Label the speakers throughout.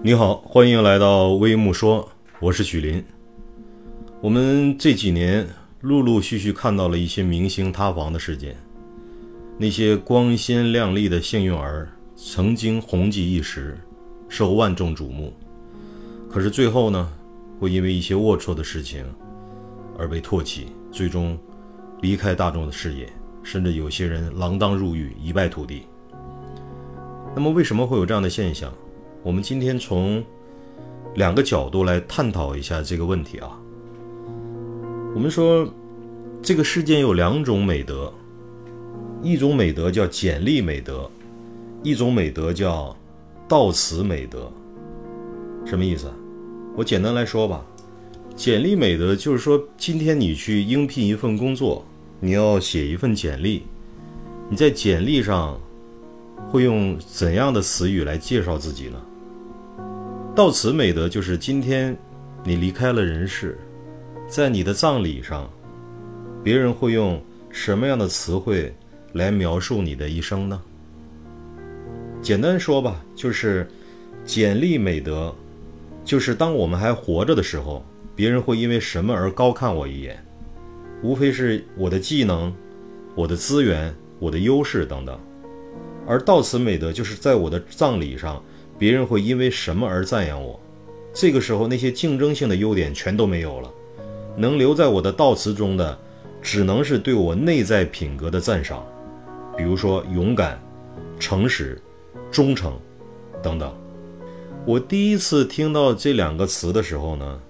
Speaker 1: 你好，欢迎来到微木说，我是许林。我们这几年陆陆续续看到了一些明星塌房的事件，那些光鲜亮丽的幸运儿曾经红极一时，受万众瞩目，可是最后呢，会因为一些龌龊的事情而被唾弃，最终离开大众的视野，甚至有些人锒铛入狱，一败涂地。那么，为什么会有这样的现象？我们今天从两个角度来探讨一下这个问题啊。我们说，这个世间有两种美德，一种美德叫简历美德，一种美德叫悼词美德。什么意思？我简单来说吧，简历美德就是说，今天你去应聘一份工作，你要写一份简历，你在简历上会用怎样的词语来介绍自己呢？悼词美德就是今天你离开了人世，在你的葬礼上，别人会用什么样的词汇来描述你的一生呢？简单说吧，就是简历美德，就是当我们还活着的时候，别人会因为什么而高看我一眼？无非是我的技能、我的资源、我的优势等等。而悼词美德就是在我的葬礼上。别人会因为什么而赞扬我？这个时候，那些竞争性的优点全都没有了，能留在我的悼词中的，只能是对我内在品格的赞赏，比如说勇敢、诚实、忠诚等等。我第一次听到这两个词的时候呢，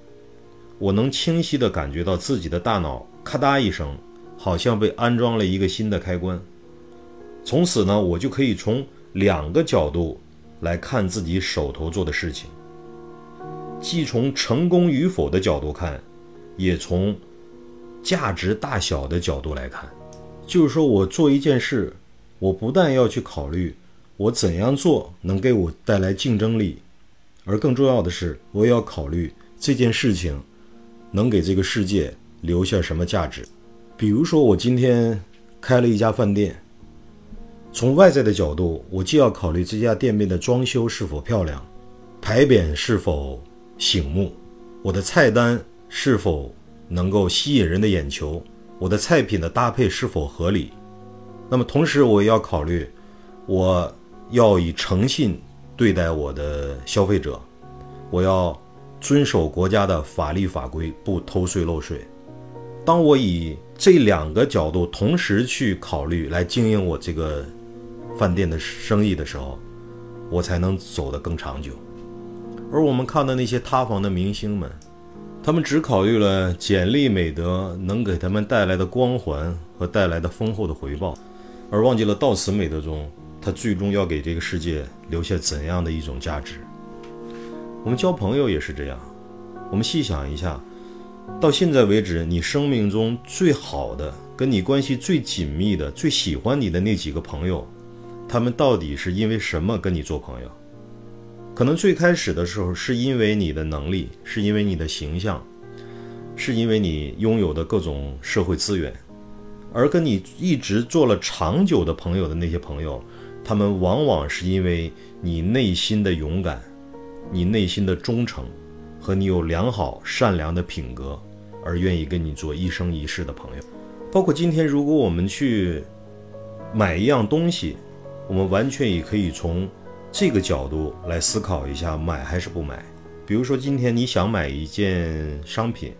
Speaker 1: 我能清晰地感觉到自己的大脑咔嗒一声，好像被安装了一个新的开关。从此呢，我就可以从两个角度。来看自己手头做的事情，既从成功与否的角度看，也从价值大小的角度来看。就是说我做一件事，我不但要去考虑我怎样做能给我带来竞争力，而更重要的是，我也要考虑这件事情能给这个世界留下什么价值。比如说，我今天开了一家饭店。从外在的角度，我既要考虑这家店面的装修是否漂亮，牌匾是否醒目，我的菜单是否能够吸引人的眼球，我的菜品的搭配是否合理。那么同时，我也要考虑，我要以诚信对待我的消费者，我要遵守国家的法律法规，不偷税漏税。当我以这两个角度同时去考虑来经营我这个。饭店的生意的时候，我才能走得更长久。而我们看到那些塌房的明星们，他们只考虑了简历美德能给他们带来的光环和带来的丰厚的回报，而忘记了到此美德中，他最终要给这个世界留下怎样的一种价值。我们交朋友也是这样，我们细想一下，到现在为止，你生命中最好的、跟你关系最紧密的、最喜欢你的那几个朋友。他们到底是因为什么跟你做朋友？可能最开始的时候是因为你的能力，是因为你的形象，是因为你拥有的各种社会资源，而跟你一直做了长久的朋友的那些朋友，他们往往是因为你内心的勇敢，你内心的忠诚，和你有良好善良的品格，而愿意跟你做一生一世的朋友。包括今天，如果我们去买一样东西，我们完全也可以从这个角度来思考一下，买还是不买。比如说，今天你想买一件商品，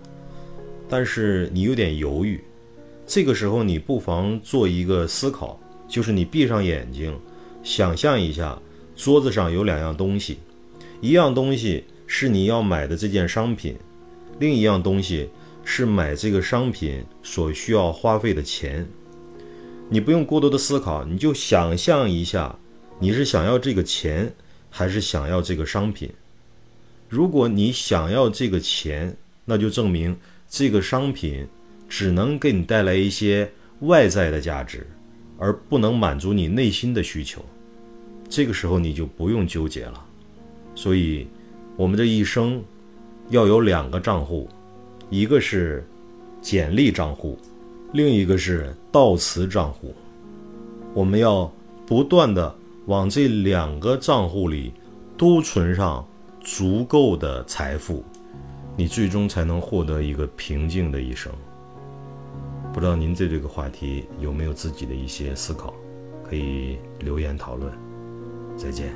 Speaker 1: 但是你有点犹豫，这个时候你不妨做一个思考，就是你闭上眼睛，想象一下，桌子上有两样东西，一样东西是你要买的这件商品，另一样东西是买这个商品所需要花费的钱。你不用过多的思考，你就想象一下，你是想要这个钱，还是想要这个商品？如果你想要这个钱，那就证明这个商品只能给你带来一些外在的价值，而不能满足你内心的需求。这个时候你就不用纠结了。所以，我们这一生要有两个账户，一个是简历账户。另一个是悼词账户，我们要不断的往这两个账户里都存上足够的财富，你最终才能获得一个平静的一生。不知道您对这个话题有没有自己的一些思考？可以留言讨论。再见。